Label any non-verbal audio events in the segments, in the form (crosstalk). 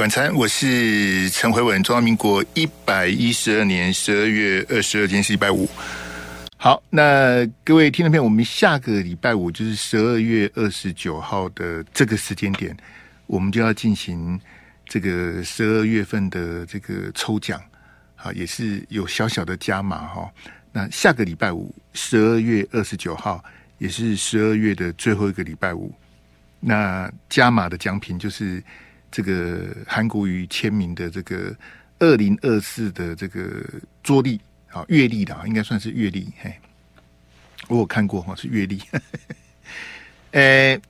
晚餐，我是陈回文。中华民国一百一十二年十二月二十二，今天是礼拜五。好，那各位听众朋友，我们下个礼拜五就是十二月二十九号的这个时间点，我们就要进行这个十二月份的这个抽奖啊，也是有小小的加码哈。那下个礼拜五，十二月二十九号，也是十二月的最后一个礼拜五，那加码的奖品就是。这个韩国瑜签名的这个二零二四的这个桌历啊，月历的啊，应该算是月历。嘿，我有看过哈，是月历。(laughs) 呃，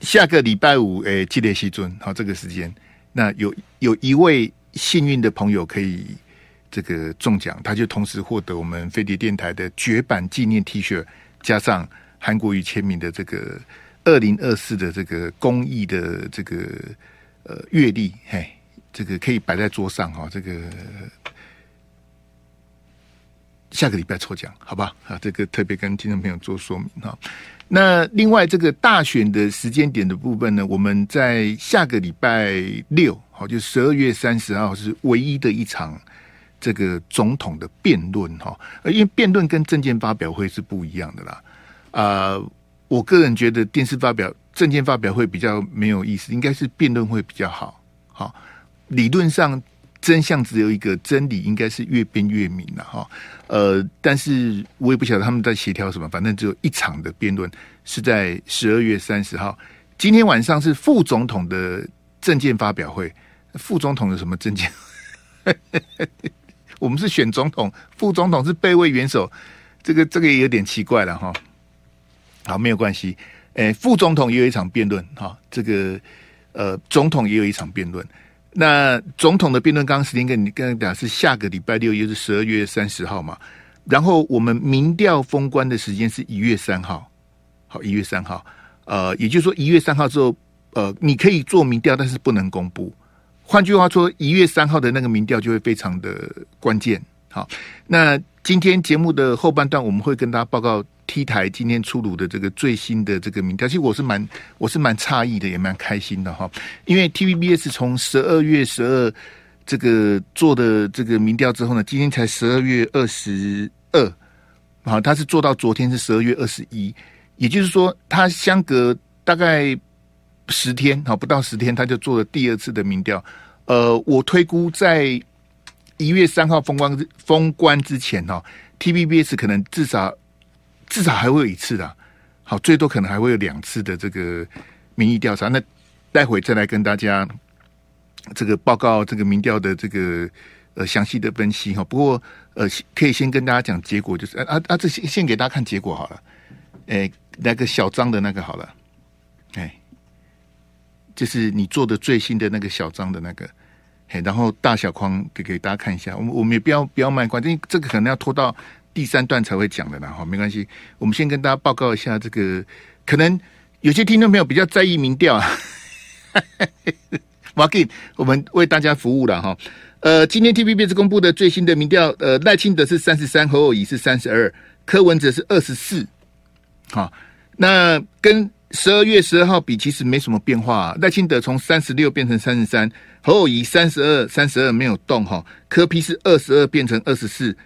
下个礼拜五，诶，记得西尊，好，这个时间，那有有一位幸运的朋友可以这个中奖，他就同时获得我们飞碟电台的绝版纪念 T 恤，加上韩国瑜签名的这个二零二四的这个公益的这个。呃，阅历，嘿，这个可以摆在桌上哈。这个下个礼拜抽奖，好吧？啊，这个特别跟听众朋友做说明哈。那另外，这个大选的时间点的部分呢，我们在下个礼拜六，好，就十二月三十号是唯一的一场这个总统的辩论哈。因为辩论跟政见发表会是不一样的啦。啊，我个人觉得电视发表。政见发表会比较没有意思，应该是辩论会比较好。好，理论上真相只有一个，真理应该是越辩越明了哈。呃，但是我也不晓得他们在协调什么，反正只有一场的辩论是在十二月三十号。今天晚上是副总统的政见发表会，副总统有什么政见？(laughs) 我们是选总统，副总统是备位元首，这个这个也有点奇怪了哈。好，没有关系。诶，副总统也有一场辩论哈，这个呃，总统也有一场辩论。那总统的辩论，刚刚时间跟你跟你讲是下个礼拜六，也就是十二月三十号嘛。然后我们民调封关的时间是一月三号，好，一月三号。呃，也就是说一月三号之后，呃，你可以做民调，但是不能公布。换句话说，一月三号的那个民调就会非常的关键。好，那今天节目的后半段，我们会跟大家报告。T 台今天出炉的这个最新的这个民调，其实我是蛮我是蛮诧异的，也蛮开心的哈。因为 TVBS 从十二月十二这个做的这个民调之后呢，今天才十二月二十二，好，他是做到昨天是十二月二十一，也就是说，他相隔大概十天，好，不到十天，他就做了第二次的民调。呃，我推估在一月三号封关封关之前哈，TVBS 可能至少。至少还会有一次的，好，最多可能还会有两次的这个民意调查。那待会再来跟大家这个报告这个民调的这个呃详细的分析哈。不过呃，可以先跟大家讲结果，就是啊啊，这先先给大家看结果好了。哎，那个小张的那个好了，哎，就是你做的最新的那个小张的那个，哎，然后大小框给给大家看一下。我们我们也不要不要卖关子，因为这个可能要拖到。第三段才会讲的啦，哈，没关系。我们先跟大家报告一下这个，可能有些听众朋友比较在意民调啊。(laughs) 马进，我们为大家服务了哈。呃，今天 tvb 是公布的最新的民调，呃，赖清德是三十三，侯友宜是三十二，柯文哲是二十四。好，那跟十二月十二号比，其实没什么变化啊。赖清德从三十六变成三十三，侯友宜三十二，三十二没有动哈。柯 P 是二十二变成二十四。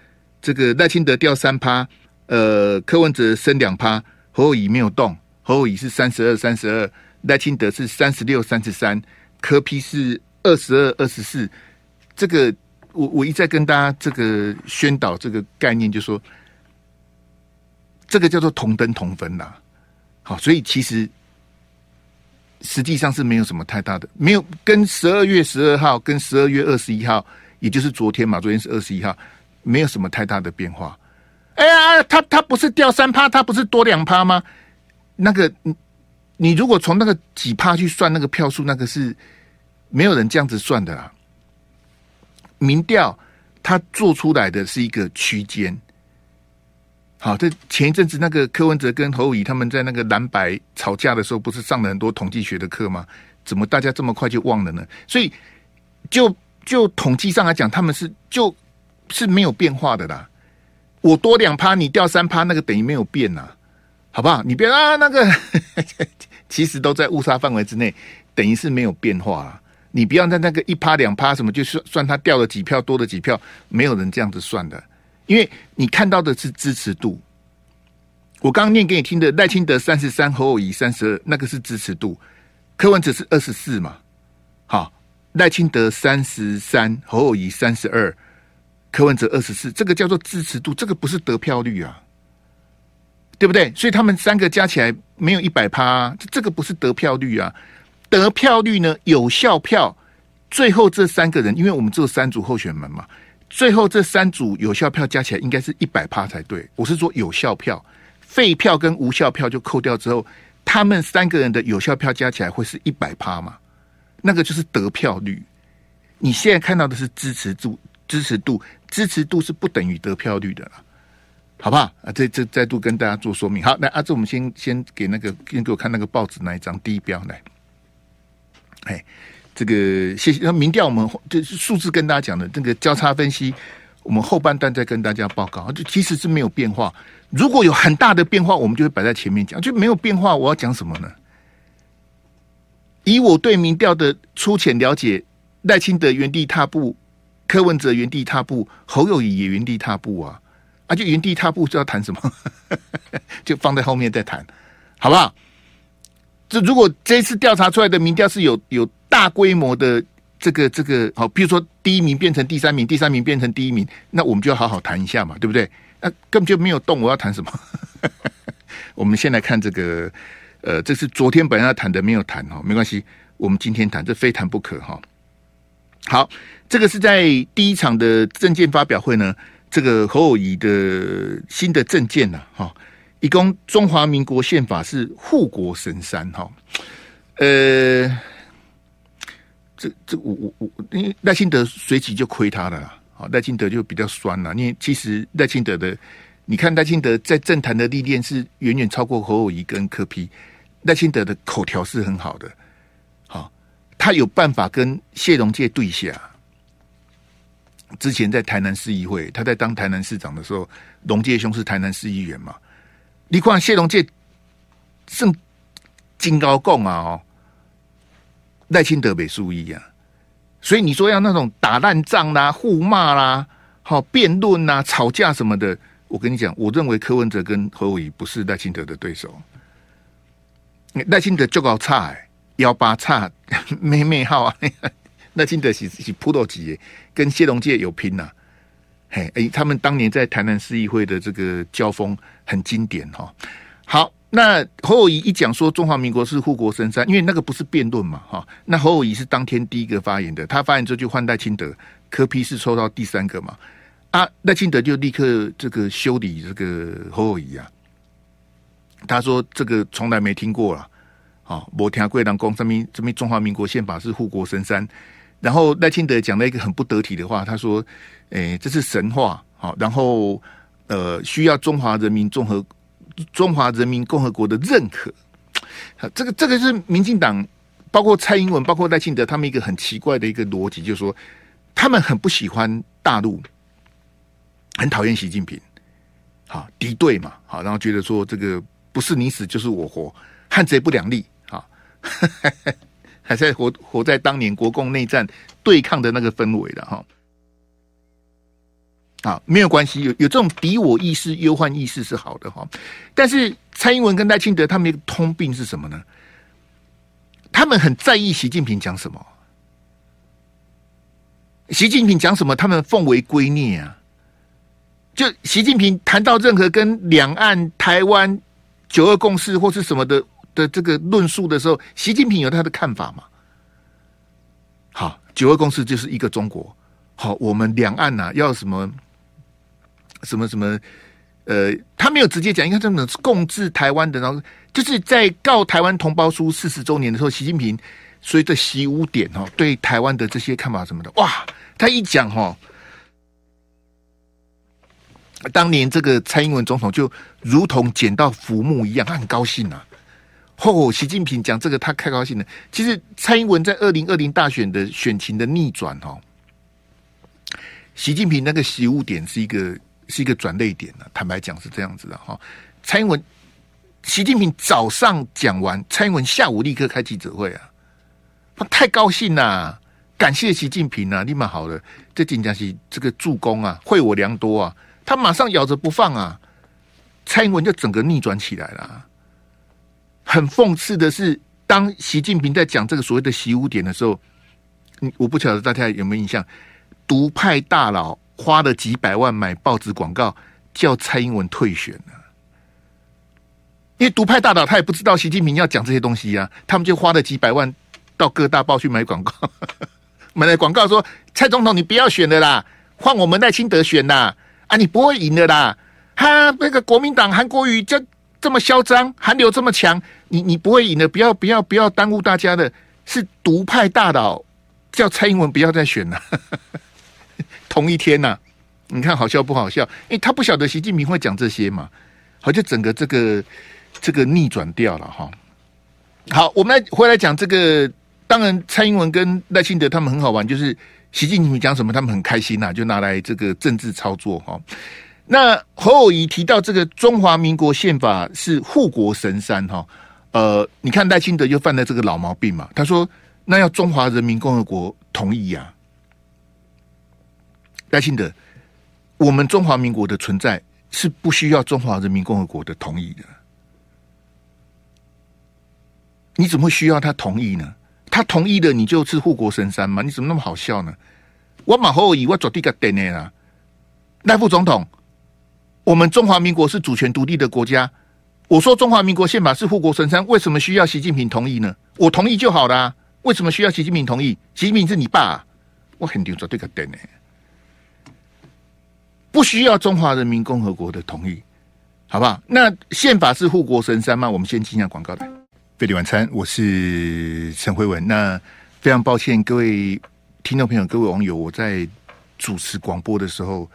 这个赖清德掉三趴，呃，柯文哲升两趴，侯友宜没有动，侯友宜是三十二三十二，赖清德是三十六三十三，柯批是二十二二十四。这个我我一再跟大家这个宣导这个概念，就是说这个叫做同登同分呐。好，所以其实实际上是没有什么太大的，没有跟十二月十二号跟十二月二十一号，也就是昨天嘛，昨天是二十一号。没有什么太大的变化。哎呀，他他不是掉三趴，他不是多两趴吗？那个，你如果从那个几趴去算那个票数，那个是没有人这样子算的啦。民调他做出来的是一个区间。好，这前一阵子那个柯文哲跟侯友他们在那个蓝白吵架的时候，不是上了很多统计学的课吗？怎么大家这么快就忘了呢？所以就就统计上来讲，他们是就。是没有变化的啦，我多两趴，你掉三趴，那个等于没有变呐，好不好？你别啊，那个 (laughs) 其实都在误差范围之内，等于是没有变化。你不要在那个一趴两趴什么，就算算他掉了几票，多了几票，没有人这样子算的，因为你看到的是支持度。我刚刚念给你听的，赖清德三十三，侯友谊三十二，那个是支持度。柯文哲是二十四嘛？好，赖清德三十三，侯友谊三十二，柯文哲二十四，这个叫做支持度，这个不是得票率啊，对不对？所以他们三个加起来没有一百趴，这这个不是得票率啊。得票率呢？有效票，最后这三个人，因为我们只有三组候选人嘛，最后这三组有效票加起来应该是一百趴才对。我是说有效票。废票跟无效票就扣掉之后，他们三个人的有效票加起来会是一百趴嘛？那个就是得票率。你现在看到的是支持度，支持度，支持度是不等于得票率的了，好不好？啊，这这再度跟大家做说明。好，那阿志，我们先先给那个先给我看那个报纸那一张第一标来。哎，这个谢谢。那民调我们就是数字跟大家讲的这个交叉分析，我们后半段再跟大家报告。就其实是没有变化。如果有很大的变化，我们就会摆在前面讲；就没有变化，我要讲什么呢？以我对民调的粗浅了解，赖清德原地踏步，柯文哲原地踏步，侯友宜也原地踏步啊！啊，就原地踏步，就要谈什么？(laughs) 就放在后面再谈，好不好？这如果这次调查出来的民调是有有大规模的这个这个好，比如说第一名变成第三名，第三名变成第一名，那我们就要好好谈一下嘛，对不对？那、根本就没有动，我要谈什么？(laughs) 我们先来看这个，呃，这是昨天本来要谈的，没有谈哈，没关系，我们今天谈，这非谈不可哈。好，这个是在第一场的政见发表会呢，这个侯友谊的新的政见呐，哈，一共中华民国宪法是护国神山哈，呃，这这我我我，因为赖清德随即就亏他了啦。好，赖清德就比较酸了，因为其实赖清德的，你看赖清德在政坛的历练是远远超过侯友谊跟柯 P，赖清德的口条是很好的，他有办法跟谢龙介对下。之前在台南市议会，他在当台南市长的时候，龙介兄是台南市议员嘛，你看谢龙介胜金高贡啊，哦，赖清德没输一样。所以你说要那种打烂仗啦、互骂啦、好辩论呐、吵架什么的，我跟你讲，我认为柯文哲跟侯友宜不是赖清德的对手。赖清德就搞差哎，幺八叉妹妹号啊，赖清德是是扑斗级，跟谢龙介有拼呐、啊。嘿，哎，他们当年在台南市议会的这个交锋很经典哈。好。那侯友宜一讲说中华民国是护国神山，因为那个不是辩论嘛，哈。那侯友宜是当天第一个发言的，他发言之后就换赖清德，柯批是抽到第三个嘛，啊，赖清德就立刻这个修理这个侯友宜啊，他说这个从来没听过了，啊，我听贵党公这边这边中华民国宪法是护国神山，然后赖清德讲了一个很不得体的话，他说，诶，这是神话，好，然后呃，需要中华人民共和。中华人民共和国的认可，这个这个是民进党，包括蔡英文，包括赖清德，他们一个很奇怪的一个逻辑，就是说，他们很不喜欢大陆，很讨厌习近平，好敌对嘛，好，然后觉得说这个不是你死就是我活，汉贼不两立，(laughs) 还在活活在当年国共内战对抗的那个氛围的哈。啊，没有关系，有有这种敌我意识、忧患意识是好的哈。但是蔡英文跟赖清德他们一个通病是什么呢？他们很在意习近平讲什么，习近平讲什么，他们奉为圭臬啊。就习近平谈到任何跟两岸、台湾、九二共识或是什么的的这个论述的时候，习近平有他的看法嘛？好，九二共识就是一个中国。好，我们两岸呐、啊、要什么？什么什么？呃，他没有直接讲，应该这么共治台湾的，然后就是在告台湾同胞书四十周年的时候，习近平随着习五点哦，对台湾的这些看法什么的，哇，他一讲哈，当年这个蔡英文总统就如同捡到浮木一样，他很高兴呐。哦，习近平讲这个，他太高兴了。其实蔡英文在二零二零大选的选情的逆转哈，习近平那个习五点是一个。是一个转捩点了，坦白讲是这样子的哈。蔡英文、习近平早上讲完，蔡英文下午立刻开记者会啊，他太高兴了。感谢习近平啊，立马好了，这金家熙这个助攻啊，惠我良多啊，他马上咬着不放啊，蔡英文就整个逆转起来了。很讽刺的是，当习近平在讲这个所谓的习五点的时候，我不晓得大家有没有印象，独派大佬花了几百万买报纸广告，叫蔡英文退选了。因为独派大佬他也不知道习近平要讲这些东西呀、啊，他们就花了几百万到各大报去买广告，(laughs) 买了广告说蔡总统你不要选了啦，换我们赖清德选啦，啊你不会赢的啦，哈那个国民党韩国瑜这这么嚣张，韩流这么强，你你不会赢的，不要不要不要耽误大家的，是独派大佬叫蔡英文不要再选了，(laughs) 同一天呐、你看好笑不好笑？因为他不晓得习近平会讲这些嘛，好就整个这个。这个逆转掉了哈，好，我们来回来讲这个。当然，蔡英文跟赖清德他们很好玩，就是习近平讲什么，他们很开心呐、就拿来这个政治操作哈。那侯友谊提到这个中华民国宪法是护国神山哈，呃，你看赖清德就犯了这个老毛病嘛，他说那要中华人民共和国同意呀、啊。赖清德，我们中华民国的存在是不需要中华人民共和国的同意的。你怎么会需要他同意呢？他同意的，你就是护国神山吗？你怎么那么好笑呢？我马后以我做第个点呢啦，赖副总统，我们中华民国是主权独立的国家。我说中华民国宪法是护国神山，为什么需要习近平同意呢？我同意就好了。为什么需要习近平同意？习近平是你爸，我肯定做这个点呢，不需要中华人民共和国的同意，好不好？那宪法是护国神山吗？我们先进一下广告来。费力晚餐，我是陈辉文。那非常抱歉，各位听众朋友、各位网友，我在主持广播的时候，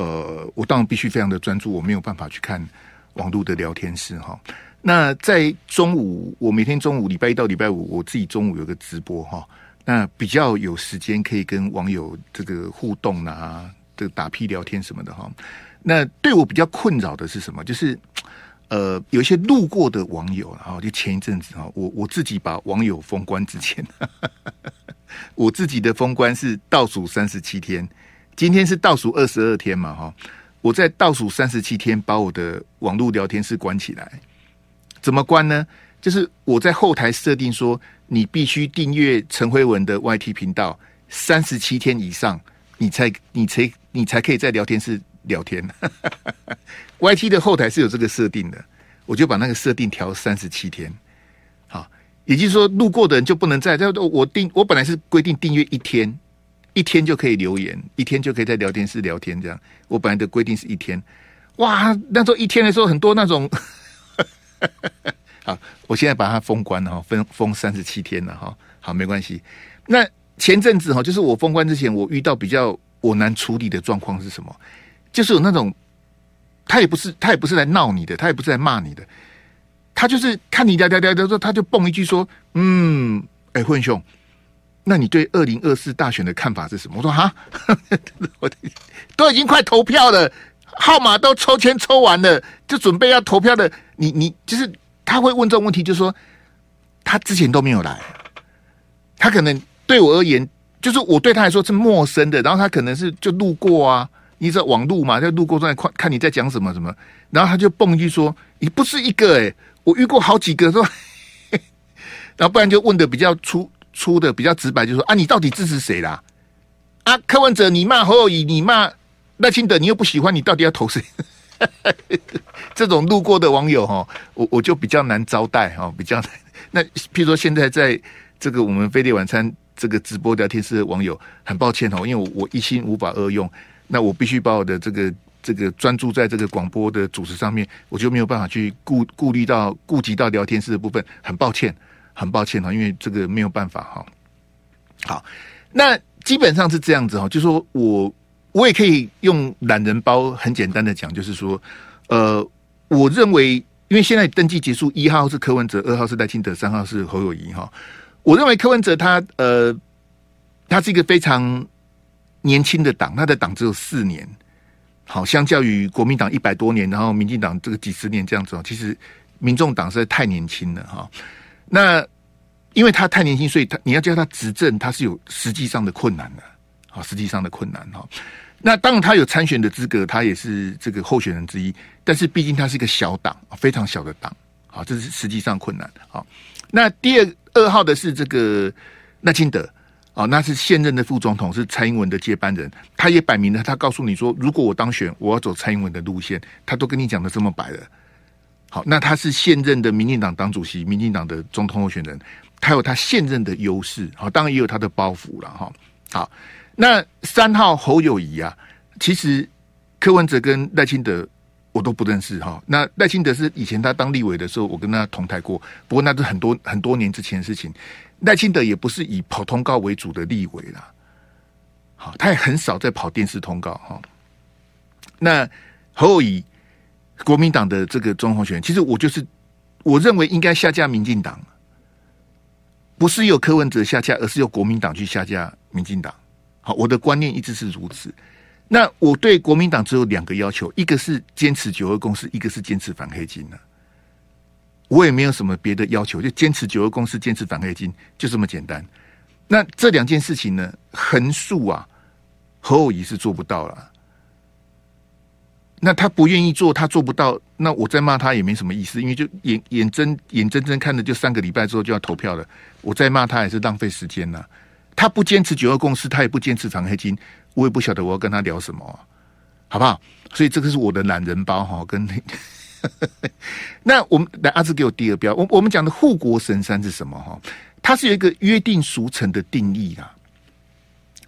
呃，我当然必须非常的专注，我没有办法去看网络的聊天室哈。那在中午，我每天中午礼拜一到礼拜五，我自己中午有个直播哈，那比较有时间可以跟网友这个互动啊，这个打屁聊天什么的哈。那对我比较困扰的是什么？就是。呃，有一些路过的网友，然后就前一阵子哈，我我自己把网友封关之前，(laughs) 我自己的封关是倒数三十七天，今天是倒数二十二天嘛哈，我在倒数三十七天把我的网络聊天室关起来，怎么关呢？就是我在后台设定说，你必须订阅陈辉文的 YT 频道三十七天以上，你才你才你才可以在聊天室。聊天，(laughs) YT 的后台是有这个设定的，我就把那个设定调三十七天。好，也就是说，路过的人就不能在。我订，我本来是规定订阅一天，一天就可以留言，一天就可以在聊天室聊天。这样，我本来的规定是一天。哇，那时候一天的时候，很多那种。(laughs) 好，我现在把它封关了哈，封封三十七天了哈。好，没关系。那前阵子哈，就是我封关之前，我遇到比较我难处理的状况是什么？就是有那种，他也不是他也不是来闹你的，他也不是来骂你的，他就是看你聊聊聊的时候，他就蹦一句说：“嗯，哎、混兄，那你对二零二四大选的看法是什么？”我说：“哈，(laughs) 我都已经快投票了，号码都抽签抽完了，就准备要投票的。你你就是他会问这种问题，就是说他之前都没有来，他可能对我而言，就是我对他来说是陌生的，然后他可能是就路过啊。”你知道网路嘛，在路过在看，看你在讲什么什么，然后他就蹦一句说：“你不是一个哎、我遇过好几个说。(laughs) ”然后不然就问的比较粗出的，比较直白，就是说：“啊，你到底支持谁啦？啊，柯文哲你骂侯友谊，你骂赖清德，你又不喜欢，你到底要投谁？” (laughs) 这种路过的网友哈，我我就比较难招待哈，比较难。(laughs) 那譬如说现在在这个我们飞碟晚餐这个直播聊天室的网友，很抱歉哦，因为我我一心无法二用。那我必须把我的这个这个专注在这个广播的主持上面，我就没有办法去顾顾虑到顾及到聊天室的部分，很抱歉，很抱歉哈，因为这个没有办法哈。好，那基本上是这样子哈，就说我我也可以用懒人包很简单的讲，就是说，呃，我认为因为现在登记结束，一号是柯文哲，二号是赖清德，三号是侯友宜哈。我认为柯文哲他呃，他是一个非常。年轻的党，他的党只有四年，好，相较于国民党一百多年，然后民进党这个几十年这样子，其实民众党实在太年轻了哈。那因为他太年轻，所以他你要叫他执政，他是有实际上的困难的，好，实际上的困难哈。那当然他有参选的资格，他也是这个候选人之一，但是毕竟他是一个小党，非常小的党，好，这是实际上困难。好，那第二二号的是这个赖清德，哦，那是现任的副总统，是蔡英文的接班人，他也摆明了，他告诉你说，如果我当选，我要走蔡英文的路线，他都跟你讲的这么白了。好，那他是现任的民进党党主席，民进党的总统候选人。他有他现任的优势，好，当然也有他的包袱了哈。好，那三号侯友谊啊，其实柯文哲跟赖清德我都不认识哈。那赖清德是以前他当立委的时候，我跟他同台过，不过那是很多很多年之前的事情。赖清德也不是以跑通告为主的立委啦，好，他也很少在跑电视通告哈。那侯友谊国民党的这个中候选人，其实我就是我认为应该下架民进党。不是由柯文哲下架，而是由国民党去下架民进党。好，我的观念一直是如此。那我对国民党只有两个要求：一个是坚持九二共识，一个是坚持反黑金。我也没有什么别的要求，就坚持九二共识，坚持反黑金，就这么简单。那这两件事情呢，横竖啊，何友宜是做不到了。那他不愿意做，他做不到，那我再骂他也没什么意思，因为就眼眼睁眼睁睁看着就三个礼拜之后就要投票了，我再骂他也是浪费时间呐。他不坚持九二共识，他也不坚持长黑金，我也不晓得我要跟他聊什么，好不好？所以这个是我的懒人包哈，跟 (laughs) 那我们来阿志给我第二标，我我们讲的护国神山是什么哈？它是有一个约定俗成的定义啊。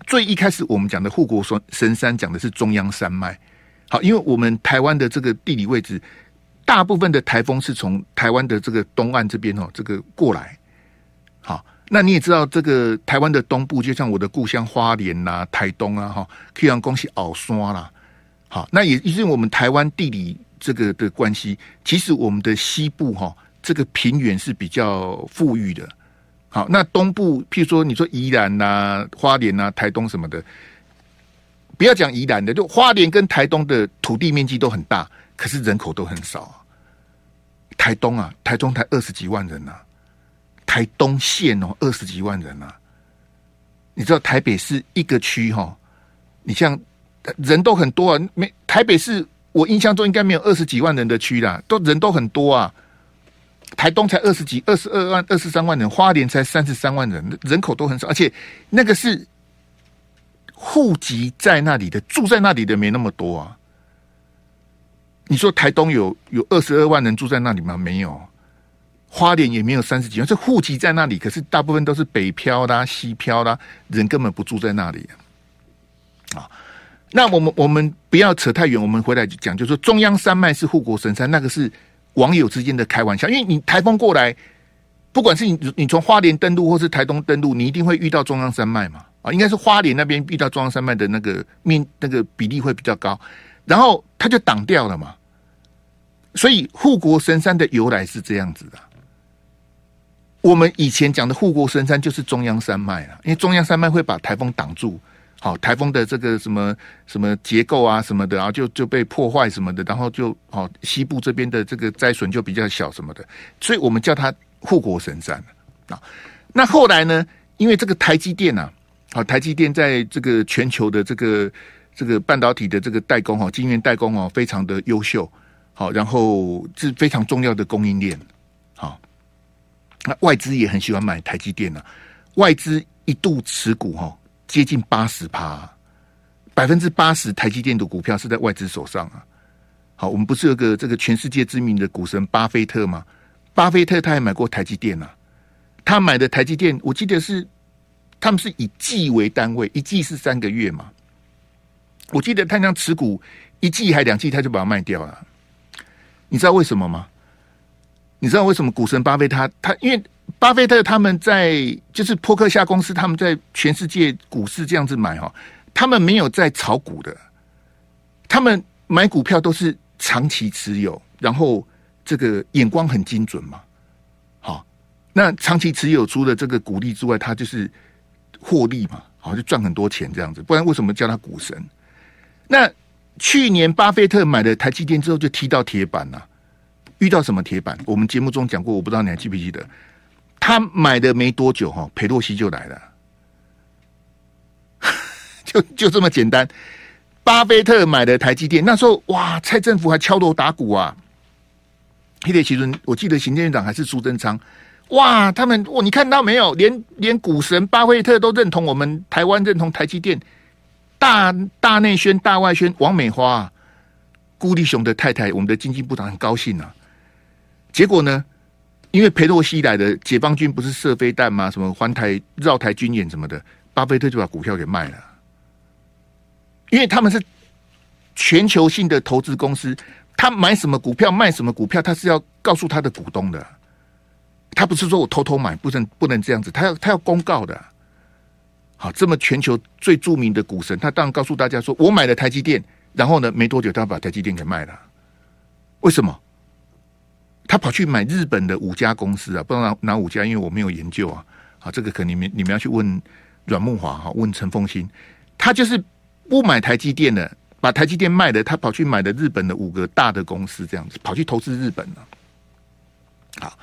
最一开始我们讲的护国神山讲的是中央山脉。好，因为我们台湾的这个地理位置，大部分的台风是从台湾的这个东岸这边哦，这个过来。好，那你也知道，这个台湾的东部，就像我的故乡花莲呐、啊、台东啊，哈，可以让恭喜奥山啦。好，那也因为我们台湾地理这个的关系，其实我们的西部哈，这个平原是比较富裕的。好，那东部，譬如说你说宜兰呐、啊、花莲呐、啊、台东什么的。不要讲宜兰的，就花莲跟台东的土地面积都很大，可是人口都很少啊。台东啊，台中才二十几万人呐、啊，台东县哦二十几万人呐、啊。你知道台北市一个区哈，你像人都很多啊，没台北市我印象中应该没有二十几万人的区啦，都人都很多啊。台东才二十几、二十二万、二十三万人，花莲才三十三万人，人口都很少，而且那个是。户籍在那里的，住在那里的没那么多啊。你说台东有有二十二万人住在那里吗？没有，花莲也没有三十几万。这户籍在那里，可是大部分都是北漂啦、西漂啦，人根本不住在那里啊。那我们我们不要扯太远，我们回来讲，就说中央山脉是护国神山，那个是网友之间的开玩笑。因为你台风过来，不管是你你从花莲登陆或是台东登陆，你一定会遇到中央山脉嘛。啊，应该是花莲那边遇到中央山脉的那个面那个比例会比较高，然后它就挡掉了嘛。所以护国神山的由来是这样子的。我们以前讲的护国神山就是中央山脉啊，因为中央山脉会把台风挡住，好，台风的这个什么什么结构啊什么的，然后就就被破坏什么的，然后就好西部这边的这个灾损就比较小什么的，所以我们叫它护国神山啊。那后来呢，因为这个台积电啊。好，台积电在这个全球的这个这个半导体的这个代工哦，晶圆代工哦，非常的优秀。好，然后是非常重要的供应链。好，那外资也很喜欢买台积电啊。外资一度持股哈，接近八十趴，百分之八十台积电的股票是在外资手上啊。好，我们不是有个这个全世界知名的股神巴菲特吗？巴菲特他也买过台积电啊。他买的台积电，我记得是。他们是以季为单位，一季是三个月嘛？我记得他那持股一季还两季，他就把它卖掉了。你知道为什么吗？你知道为什么股神巴菲特他，因为巴菲特他们在就是波克夏公司，他们在全世界股市这样子买哈，他们没有在炒股的，他们买股票都是长期持有，然后这个眼光很精准嘛。好，那长期持有除了这个股利之外，他就是。获利嘛，好，就赚很多钱这样子，不然为什么叫他股神？那去年巴菲特买了台积电之后，就踢到铁板了。遇到什么铁板？我们节目中讲过，我不知道你还记不记得？他买的没多久哈，裴洛西就来了，(laughs) 就就这么简单。巴菲特买的台积电，那时候哇，蔡政府还敲锣打鼓啊。黑铁奇伦，我记得行政院长还是苏贞昌，哇，他们哇，你看到没有？连连股神巴菲特都认同我们台湾认同台积电，大大内宣、大外宣，王美花、顾立雄的太太，我们的经济部长很高兴啊。结果呢，因为裴洛西来的解放军不是射飞弹吗？什么环台绕台军演什么的，巴菲特就把股票给卖了。因为他们是全球性的投资公司，他买什么股票卖什么股票，他是要告诉他的股东的。他不是说我偷偷买，不能不能这样子，他要他要公告的。好，这么全球最著名的股神，他当然告诉大家说，我买了台积电，然后呢，没多久他把台积电给卖了。为什么？他跑去买日本的五家公司啊？不知道哪哪五家，因为我没有研究啊。好，这个可能你们你们要去问阮梦华哈，问陈凤新，他就是。不买台积电的，把台积电卖了，他跑去买了日本的五个大的公司，这样子跑去投资日本了。好，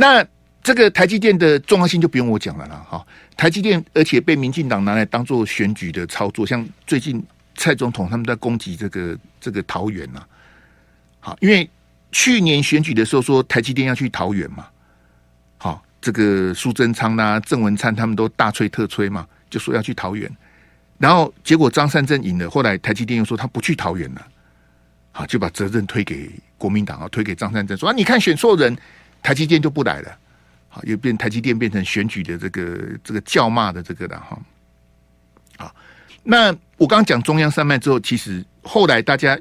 那这个台积电的重要性就不用我讲了啦。哈，台积电而且被民进党拿来当做选举的操作，像最近蔡总统他们在攻击这个这个桃园呐。好，因为去年选举的时候说台积电要去桃园嘛，好，这个苏贞昌呐、郑文灿他们都大吹特吹嘛，就说要去桃园。然后结果张善政赢了，后来台积电又说他不去桃园了，好，就把责任推给国民党啊，推给张善政说啊，你看选错人，台积电就不来了，好，又变台积电变成选举的这个这个叫骂的这个了哈，好，那我刚讲中央山脉之后，其实后来大家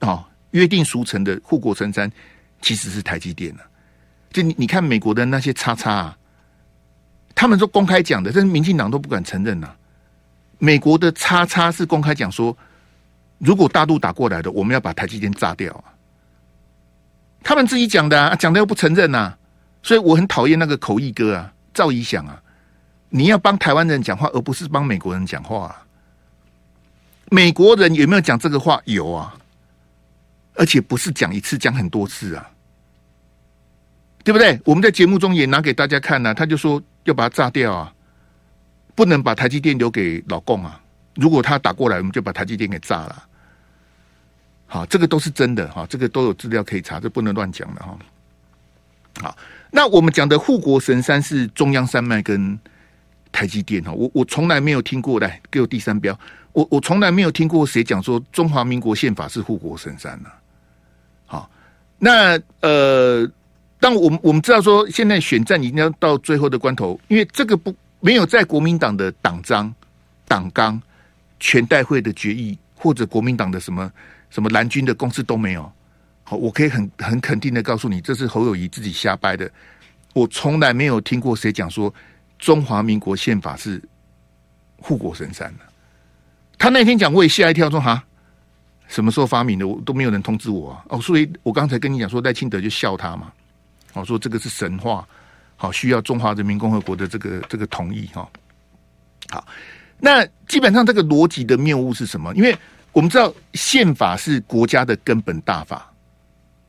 啊约定俗成的护国神山其实是台积电了，就你你看美国的那些叉叉啊，他们都公开讲的，但是民进党都不敢承认呐。美国的叉叉是公开讲说，如果大陆打过来的，我们要把台积电炸掉啊！他们自己讲的啊，讲的又不承认呐，所以我很讨厌那个口译哥啊，赵怡翔啊，你要帮台湾人讲话，而不是帮美国人讲话。美国人有没有讲这个话？有啊，而且不是讲一次，讲很多次啊，对不对？我们在节目中也拿给大家看呐，他就说要把它炸掉啊。不能把台积电留给老共啊！如果他打过来，我们就把台积电给炸了。好，这个都是真的哈，这个都有资料可以查，这不能乱讲的哈。好，那我们讲的护国神山是中央山脉跟台积电哈。我我从来没有听过，来给我第三标。我我从来没有听过谁讲说中华民国宪法是护国神山呢？好，那呃，当我们我们知道说现在选战已经要到最后的关头，因为这个不。没有在国民党的党章、党纲、全代会的决议，或者国民党的什么什么蓝军的公司都没有。好，我可以很很肯定的告诉你，这是侯友宜自己瞎掰的。我从来没有听过谁讲说中华民国宪法是护国神山的。他那天讲，我也吓一跳，说哈，什么时候发明的？我都没有人通知我。哦，所以我刚才跟你讲说赖清德就笑他嘛。我说这个是神话。好，需要中华人民共和国的这个这个同意哈。好，那基本上这个逻辑的谬误是什么？因为我们知道宪法是国家的根本大法。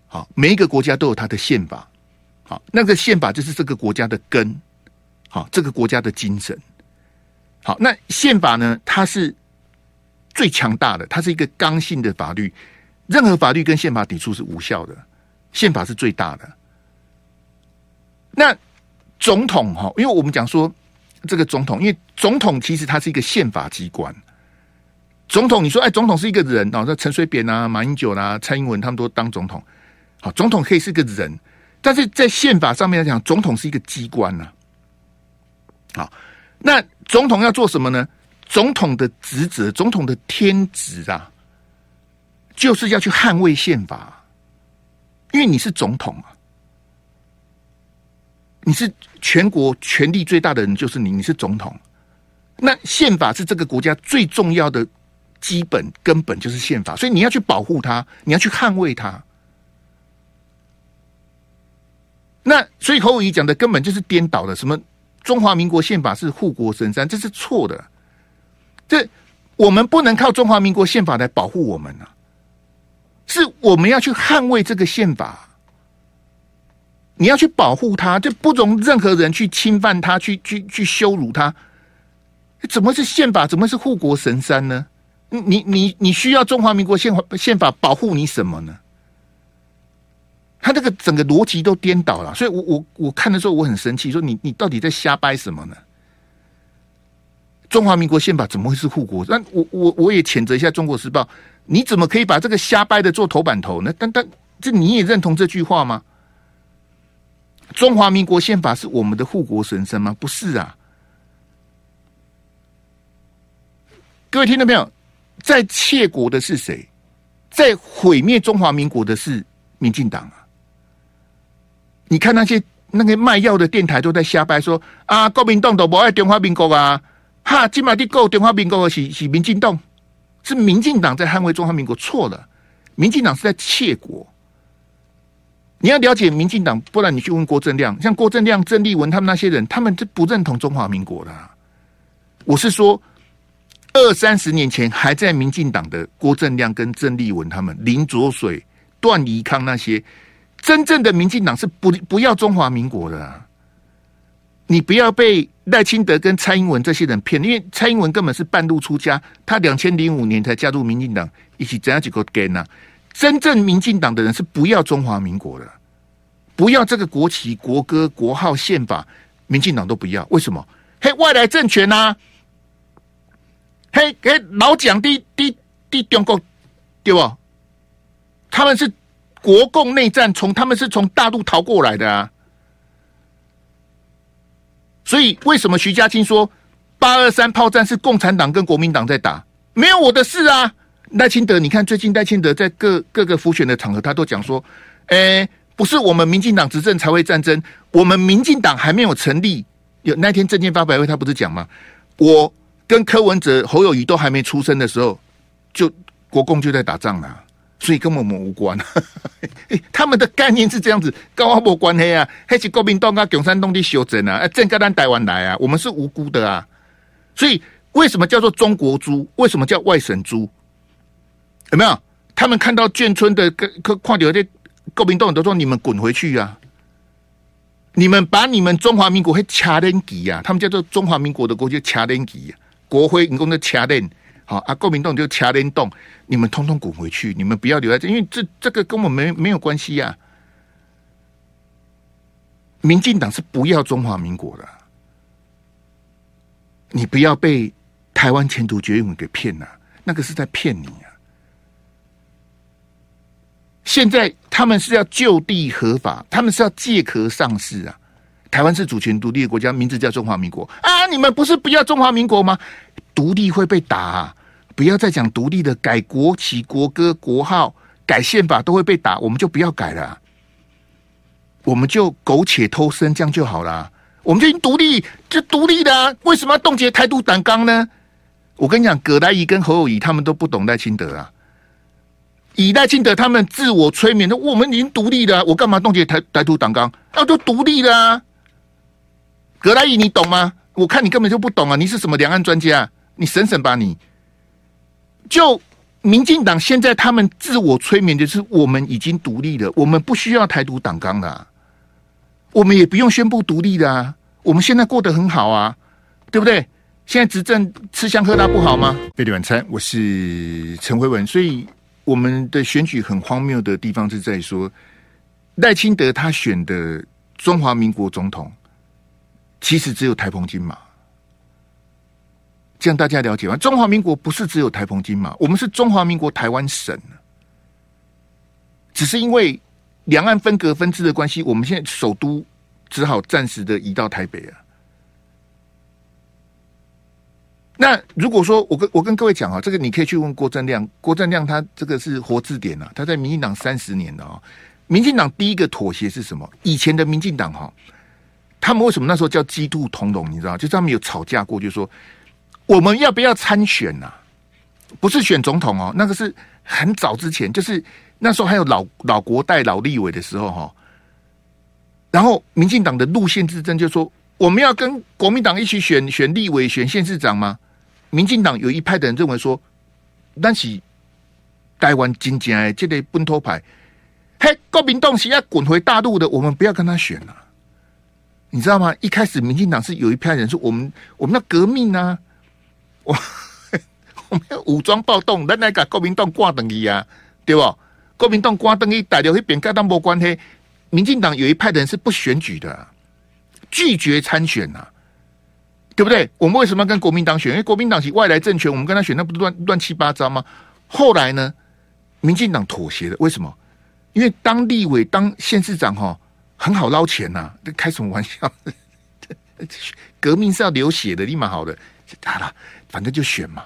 好，每一个国家都有它的宪法。好，那个宪法就是这个国家的根。好，这个国家的精神。好，那宪法呢？它是最强大的，它是一个刚性的法律。任何法律跟宪法抵触是无效的，宪法是最大的。那总统哈，因为我们讲说这个总统，因为总统其实他是一个宪法机关。总统，你说哎，总统是一个人哦，那陈水扁啊、马英九啦、啊、蔡英文他们都当总统。好，总统可以是个人，但是在宪法上面来讲，总统是一个机关呐。好，那总统要做什么呢？总统的职责，总统的天职啊，就是要去捍卫宪法，因为你是总统啊。你是全国权力最大的人，就是你。你是总统，那宪法是这个国家最重要的基本根本，就是宪法。所以你要去保护它，你要去捍卫它。那所以侯友宜讲的根本就是颠倒的，什么中华民国宪法是护国神山，这是错的。这我们不能靠中华民国宪法来保护我们啊，是我们要去捍卫这个宪法。你要去保护他，就不容任何人去侵犯他，去去去羞辱他。怎么是宪法？怎么是护国神山呢？你你你需要中华民国宪法宪法保护你什么呢？他这个整个逻辑都颠倒了，所以我我我看的时候我很生气，说你你到底在瞎掰什么呢？中华民国宪法怎么会是护国？那我我我也谴责一下《中国时报》，你怎么可以把这个瞎掰的做头版头呢？但但这你也认同这句话吗？中华民国宪法是我们的护国神山吗？不是啊！各位听到没有？在窃国的是谁？在毁灭中华民国的是民进党啊！你看那些那个卖药的电台都在瞎掰说啊，国民党都不爱中华民国啊！哈，金马地够中华民国是是民进党，是民进党在捍卫中华民国，错了，民进党是在窃国。你要了解民进党，不然你去问郭正亮，像郭正亮、郑丽文他们那些人，他们是不认同中华民国的啊。我是说，二三十年前还在民进党的郭正亮跟郑丽文他们，林卓水、段宜康那些，真正的民进党是不不要中华民国的。你不要被赖清德跟蔡英文这些人骗，因为蔡英文根本是半路出家，他两千零五年才加入民进党，一起怎样几个 g 呢？真正民进党的人是不要中华民国的，不要这个国旗、国歌、国号、宪法，民进党都不要。为什么？嘿，外来政权呐、嘿，嘿，老蒋的的的中国对不？他们是国共内战，从他们是从大陆逃过来的啊。所以，为什么徐家清说八二三炮战是共产党跟国民党在打？没有我的事啊！赖清德，你看最近赖清德在各各个辅选的场合，他都讲说：“诶，不是我们民进党执政才会战争，我们民进党还没有成立。有那天证券发表会，他不是讲吗？我跟柯文哲、侯友宜都还没出生的时候，就国共就在打仗了。”所以跟我们无关，(laughs) 他们的概念是这样子，跟我没关系啊。黑是国民党啊、共产党的修正啊，正跟咱台湾来啊，我们是无辜的啊。所以为什么叫做中国猪？为什么叫外省猪？有没有？他们看到眷村的跟跨流的国民党都说：“你们滚回去啊！你们把你们中华民国会掐连旗啊！他们叫做中华民国的国就掐连旗，国徽你讲的掐连。”好啊，国民党就掐联动，你们通通滚回去，你们不要留在这，因为这这个跟我们没没有关系呀、民进党是不要中华民国的，你不要被台湾前途决议文给骗了，那个是在骗你啊！现在他们是要就地合法，他们是要借壳上市啊！台湾是主权独立的国家，名字叫中华民国啊！你们不是不要中华民国吗？独立会被打，不要再讲独立的，改国旗、国歌、国号、改宪法都会被打，我们就不要改了，我们就苟且偷生这样就好了。我们就已经独立，就独立的啊，为什么要冻结台独党纲呢？我跟你讲，葛莱仪跟侯友宜他们都不懂赖清德啊，以赖清德他们自我催眠的，我们已经独立了，我干嘛冻结台台独党纲？啊，都独立了啊，葛莱仪你懂吗？我看你根本就不懂啊，你是什么两岸专家？你省省吧！你就民进党现在他们自我催眠的是我们已经独立了，我们不需要台独党纲了，我们也不用宣布独立的啊！我们现在过得很好啊，对不对？现在执政吃香喝辣不好吗？贝蒂晚餐，我是陈辉文。所以我们的选举很荒谬的地方是在说赖清德他选的中华民国总统，其实只有台澎金马。这样大家了解吗？中华民国不是只有台澎金马，我们是中华民国台湾省。只是因为两岸分隔分治的关系，我们现在首都只好暂时的移到台北啊。那如果说我跟我跟各位讲啊，这个你可以去问郭正亮，郭正亮他这个是活字典啊，他在民进党三十年了啊。民进党第一个妥协是什么？以前的民进党哈，他们为什么那时候叫鸡兔同笼？你知道，就是他们有吵架过，就是说。我们要不要参选呐、啊？不是选总统哦，那个是很早之前，就是那时候还有老老国代、老立委的时候哈。然后民进党的路线之争就是说，我们要跟国民党一起选选立委、选县市长吗？民进党有一派的人认为说，但是台湾金家这类本土派，嘿，国民党是要滚回大陆的，我们不要跟他选了，你知道吗？一开始民进党是有一批人说，我们我们要革命啊，(laughs) 我我们要武装暴动，咱来把国民党挂等于啊，对不？国民党挂等于大家会变，跟他没关系。民进党有一派人是不选举的，拒绝参选呐、啊，对不对？我们为什么要跟国民党选？因为国民党是外来政权，我们跟他选，那不是乱乱七八糟吗？后来呢，民进党妥协了，为什么？因为当立委、当县市长，哈，很好捞钱呐、啊，开什么玩笑？(laughs) 革命是要流血的，立马好的，好了，反正就选嘛，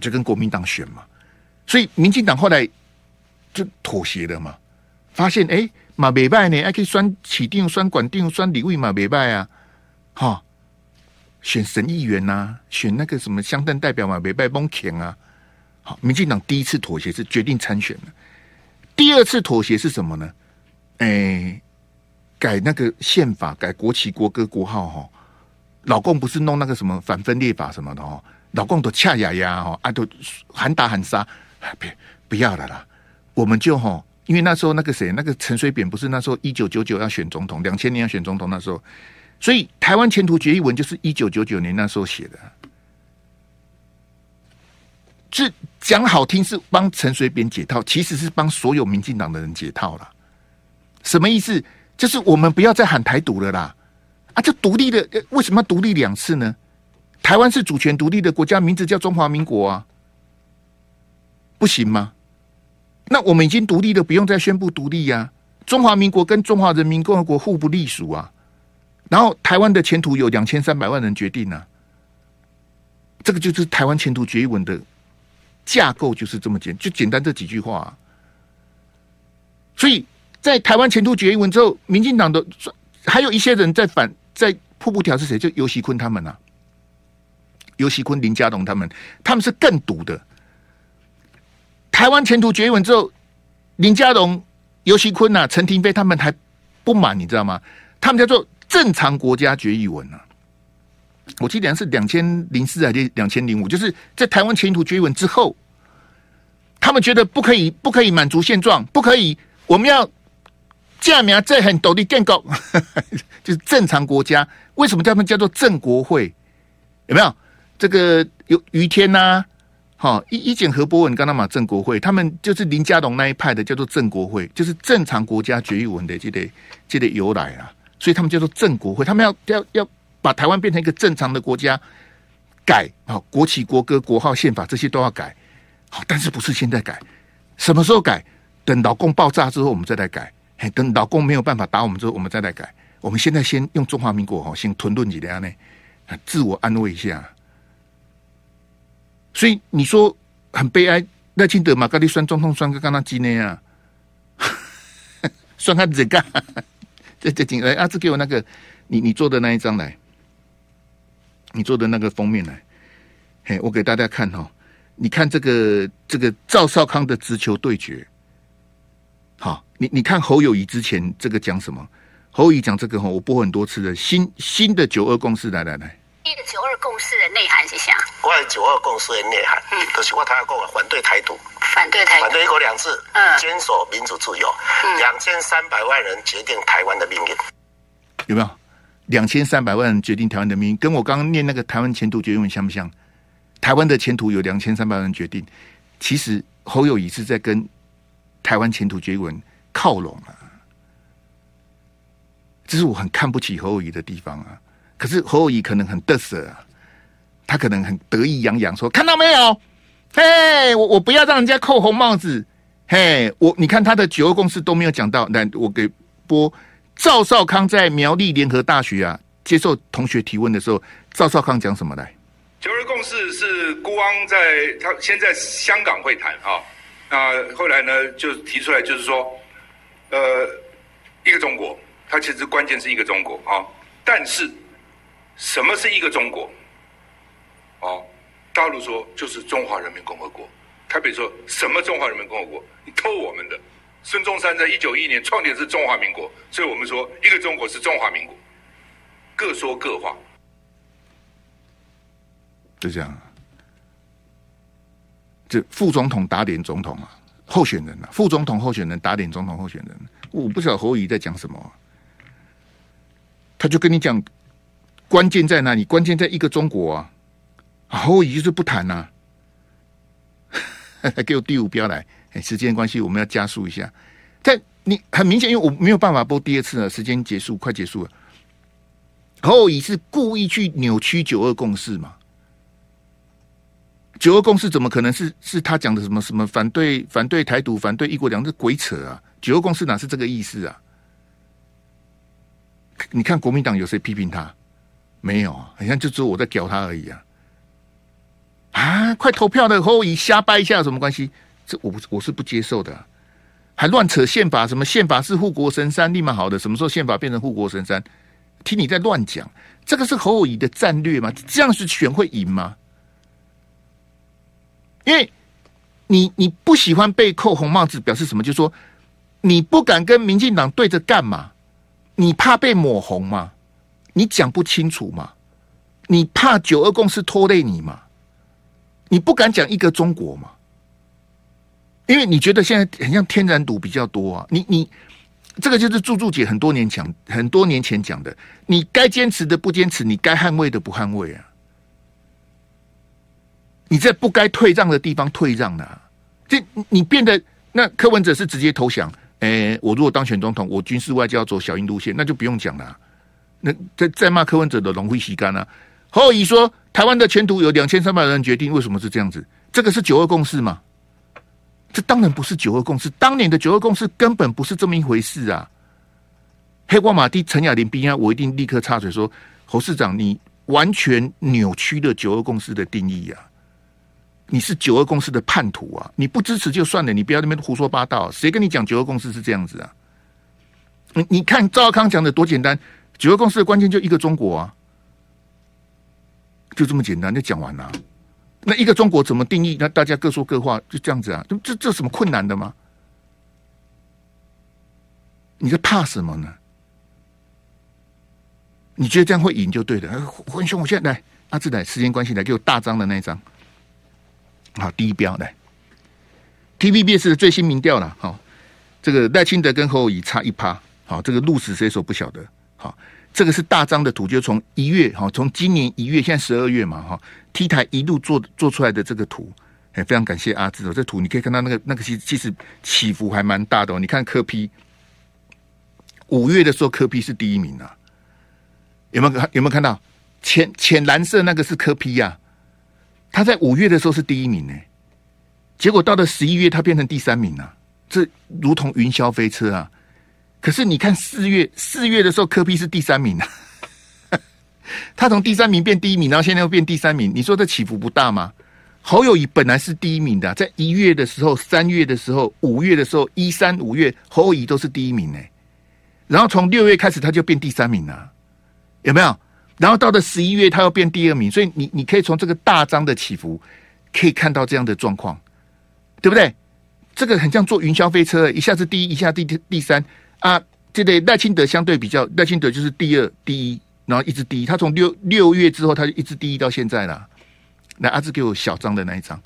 就跟国民党选嘛。所以民进党后来就妥协了嘛，发现哎。诶马北拜呢？还可以选起定、选管定、选立委马北拜啊！哈，选省议员呐、啊，选那个什么乡镇代表马北拜蒙恬啊！好，民进党第一次妥协是决定参选了。第二次妥协是什么呢？哎、欸，改那个宪法，改国旗、国歌、国号哈。老共不是弄那个什么反分裂法什么的哈？老共都恰牙牙哈，啊都喊打喊杀，别不要了啦，我们就哈。因为那时候那个谁，那个陈水扁不是那时候一九九九要选总统，两千年要选总统那时候，所以台湾前途决议文就是一九九九年那时候写的，是讲好听是帮陈水扁解套，其实是帮所有民进党的人解套了。什么意思？就是我们不要再喊台独了啦！啊，这独立的为什么独立两次呢？台湾是主权独立的国家，名字叫中华民国啊，不行吗？那我们已经独立了，不用再宣布独立呀、中华民国跟中华人民共和国互不隶属啊。然后台湾的前途有两千三百万人决定啊。这个就是台湾前途决议文的架构，就是这么简，就简单这几句话、所以在台湾前途决议文之后，民进党的还有一些人在反，在瀑布条是谁？就游锡堃他们啊，游锡堃、林佳龙他们，他们是更毒的。台湾前途决议文之后，林佳龙、游锡堃呐、陈廷妃他们还不满，你知道吗？他们叫做正常国家决议文呐、啊。我记得是两千零四还是两千零五，就是在台湾前途决议文之后，他们觉得不可以，不可以满足现状，不可以，我们要架名这很独立建构，(laughs) 就是正常国家。为什么他们叫做正国会？有没有这个有余天呐、啊？好，一一检何博文跟他嘛正国会，他们就是林佳龙那一派的，叫做正国会，就是正常国家决议文的，就得就得由来啊，所以他们叫做正国会，他们要要要把台湾变成一个正常的国家，改啊，国旗、国歌、国号、宪法这些都要改，好，但是不是现在改，什么时候改？等老共爆炸之后，我们再来改，嘿，等老公没有办法打我们之后，我们再来改。我们现在先用中华民国哈，先吞论几两呢，自我安慰一下。所以你说很悲哀，赖清德嘛，跟你算总统算个干那几年啊？(laughs) 酸他这个，这这紧来阿志给我那个你你做的那一张来，你做的那个封面来，嘿，我给大家看哈，你看这个这个赵少康的直球对决，你你看侯友谊之前这个讲什么？侯友宜讲这个哈，我播很多次的新新的九二共识，来来来。一个九二共识的内涵是啥？我的九二共识的内涵，嗯，就是我他要讲反对台独，反对台独，反对一国两制，嗯，坚守民主自由，两千三百万人决定台湾的命运，有没有？两千三百万人决定台湾的命运，跟我刚刚念那个台湾前途决议文像不像？台湾的前途有两千三百万人决定，其实侯友宜是在跟台湾前途决议文靠拢啊，这是我很看不起侯友宜的地方啊。可是侯友宜可能很得瑟啊，他可能很得意洋洋说：“看到没有？嘿，我我不要让人家扣红帽子。嘿，我你看他的九二共识都没有讲到。那我给播赵少康在苗栗联合大学啊接受同学提问的时候，赵少康讲什么来？九二共识是辜汪在他先在香港会谈啊，那后来呢就提出来就是说，呃，一个中国，它其实关键是一个中国啊，但是。什么是一个中国？哦，大陆说就是中华人民共和国，台北说什么中华人民共和国？你偷我们的。孙中山在一九一一年创建是中华民国，所以我们说一个中国是中华民国，各说各话，就这样。这副总统打脸总统啊，候选人啊，副总统候选人打脸总统候选人，我不晓得侯友宜在讲什么，他就跟你讲，关键在哪里？关键在一个中国啊，侯友宜就是不谈呐、啊，(laughs) 给我第五标来，哎，时间关系，我们要加速一下，在你很明显，因为我没有办法播第二次了，时间结束，快结束了，侯友宜是故意去扭曲九二共识嘛？九二共识怎么可能是是他讲的什么什么反对反对台独反对一国两制鬼扯啊？九二共识哪是这个意思啊？你看国民党有谁批评他？没有啊，好像就只有我在屌他而已啊！啊，快投票的侯友瞎掰一下有什么关系？这我不我是不接受的，还乱扯宪法，什么宪法是护国神山，立马好的，什么时候宪法变成护国神山？听你在乱讲，这个是侯友的战略吗？这样是选会赢吗？因为你你不喜欢被扣红帽子，表示什么？就是说你不敢跟民进党对着干嘛？你怕被抹红吗？你讲不清楚吗？你怕九二共识拖累你吗？你不敢讲一个中国吗？因为你觉得现在很像天然独比较多啊。你你这个就是柱柱姐很多年讲很多年前讲的，你该坚持的不坚持，你该捍卫的不捍卫啊。你在不该退让的地方退让了，这你变得那柯文哲是直接投降。哎，我如果当选总统，我军事外交走小英路线，那就不用讲了。那在在骂柯文哲的龙会洗干啊。侯友宜说，台湾的前途由两千三百人决定，为什么是这样子？这个是九二共识吗？这当然不是九二共识，当年的九二共识根本不是这么一回事啊。黑光马蒂陈雅玲逼啊，我一定立刻插嘴说，侯市长，你完全扭曲了九二共识的定义啊。你是九二共识的叛徒啊！你不支持就算了，你不要那边胡说八道。谁跟你讲九二共识是这样子啊？你你看赵康讲的多简单，九二共识的关键就一个中国啊，就这么简单，就讲完了。那一个中国怎么定义？那大家各说各话，就这样子啊？这这这什么困难的吗？你在怕什么呢？你觉得这样会赢就对了。文兄，我现在来阿志来，时间关系来给我大张的那一张。好，第一标来，TVBS 的最新民调了。好，这个赖清德跟侯友宜差一趴。好，这个鹿死谁手不晓得。好，这个是大张的图，就从一月，好，从今年一月，现在十二月嘛，哈，T 台一路做做出来的这个图，哎，非常感谢阿志哦。这图你可以看到那个那个其实其实起伏还蛮大的哦。你看柯 P，五月的时候柯 P 是第一名啊，有没有看有没有看到浅浅蓝色那个是柯 P 呀？他在五月的时候是第一名呢，结果到了十一月，他变成第三名了，这如同云霄飞车啊！可是你看四月，四月的时候科 P 是第三名啊，(laughs) 他从第三名变第一名，然后现在又变第三名，你说这起伏不大吗？侯友谊本来是第一名的，在一月的时候、三月的时候、五月的时候，一三五月侯友谊都是第一名呢，然后从六月开始他就变第三名了，有没有？然后到了十一月，他又变第二名，所以你你可以从这个大张的起伏，可以看到这样的状况，对不对？这个很像坐云霄飞车，一下子第一，一下第第三啊。这个赖清德相对比较，赖清德就是第二、第一，然后一直第一。他从六六月之后，他就一直第一到现在了。那，阿志给我小张的那一张，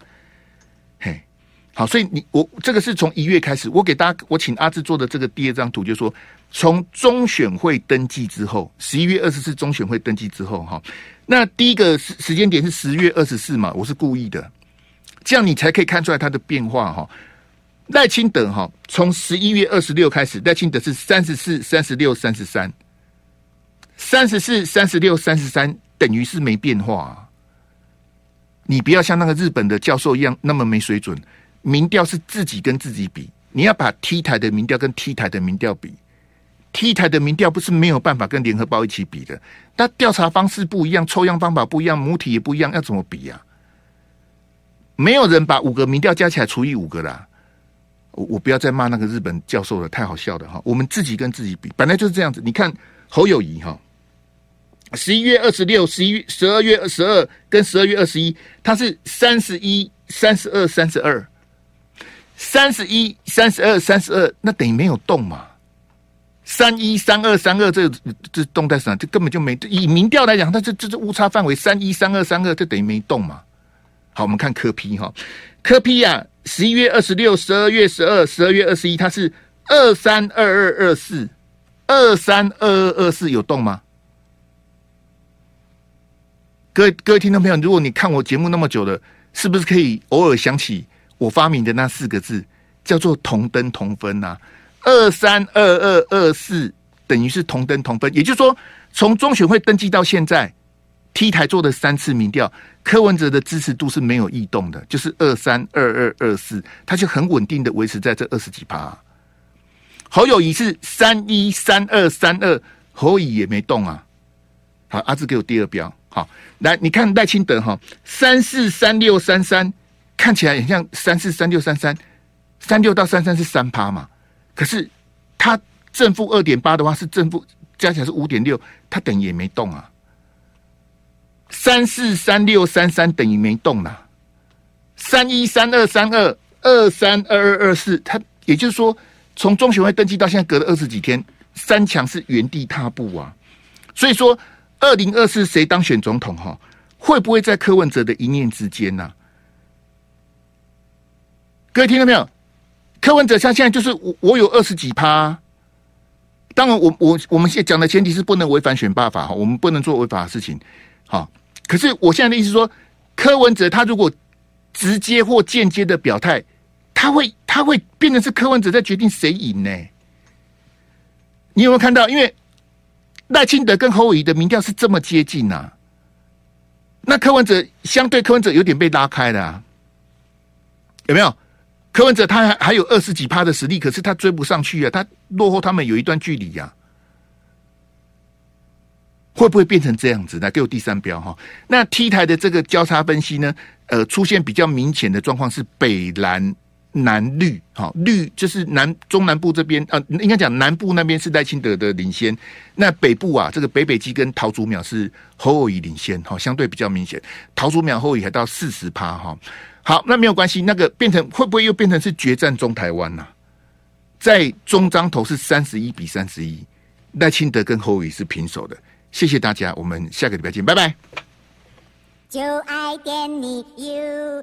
好，所以你我这个是从一月开始，我给大家，我请阿志做的这个第二张图，就是说从中选会登记之后，十一月二十四中选会登记之后，哈，那第一个时时间点是十月二十四嘛，我是故意的，这样你才可以看出来它的变化哈。赖清德哈，从十一月二十六开始，赖清德是三十四、三十六、三十三，三十四、三十六、三十三，等于是没变化。你不要像那个日本的教授一样那么没水准。民调是自己跟自己比，你要把 T 台的民调跟 T 台的民调比，T 台的民调不是没有办法跟联合报一起比的，但调查方式不一样，抽样方法不一样，母体也不一样，要怎么比呀？没有人把五个民调加起来除以五个啦。我我不要再骂那个日本教授了，太好笑了哈。我们自己跟自己比，本来就是这样子。你看侯友谊哈，十一月二十六、十一月十二月二十二跟十二月二十一，他是三十一、三十二、三十二。三十一、三十二、三十二，那等于没有动嘛？三一、三二、三二，这这动在什么？这根本就没。以民调来讲，它这这这误差范围三一、三二、三二，这等于没动嘛？好，我们看柯 P 哈，柯 P 呀，十一月二十六、十二月十二、十二月二十一，它是二三二二二四，二三二二二四有动吗？各位各位听众朋友，如果你看我节目那么久了，是不是可以偶尔想起我发明的那四个字，叫做同登同分呐、二三二二二四等于是同登同分，也就是说，从中选会登记到现在，T 台做的三次民调，柯文哲的支持度是没有异动的，就是二三二二二四，他就很稳定的维持在这二十几趴。侯友宜是三一三二三二，侯友宜也没动啊。好，阿志给我第二标。好，来你看赖清德哈，三四三六三三，看起来很像三四三六三三，三六到三三是三趴嘛？可是他正负二点八的话是正负加起来是五点六，他等于也没动啊。三四三六三三等于没动啦。三一三二三二二三二二二四，他也就是说，从中选会登记到现在隔了二十几天，三强是原地踏步啊。所以说，二零二四谁当选总统哈，会不会在柯文哲的一念之间呢、啊？各位听到没有？柯文哲像现在就是我，我有二十几趴、当然我，我我们现在讲的前提是不能违反选罢法哈，我们不能做违法的事情。好，可是我现在的意思说，柯文哲他如果直接或间接的表态，他会他会变成是柯文哲在决定谁赢呢？你有没有看到？因为赖清德跟侯友的民调是这么接近呐、那柯文哲相对柯文哲有点被拉开的啊，有没有？柯文哲他还还有二十几趴的实力，可是他追不上去啊，他落后他们有一段距离呀、啊。会不会变成这样子？来给我第三标哈。那 T 台的这个交叉分析呢？呃，出现比较明显的状况是北蓝南绿，哈，绿就是南中南部这边啊，应该讲南部那边是赖清德的领先，那北部啊，这个北北基跟桃竹苗是侯友宜领先，哈，相对比较明显。桃竹苗侯友宜还到四十趴哈。好，那没有关系，那个变成会不会又变成是决战中台湾呐、啊？在中彰投是三十一比三十一，赖清德跟侯友宜是平手的。谢谢大家，我们下个礼拜见，拜拜。就爱点你 UFO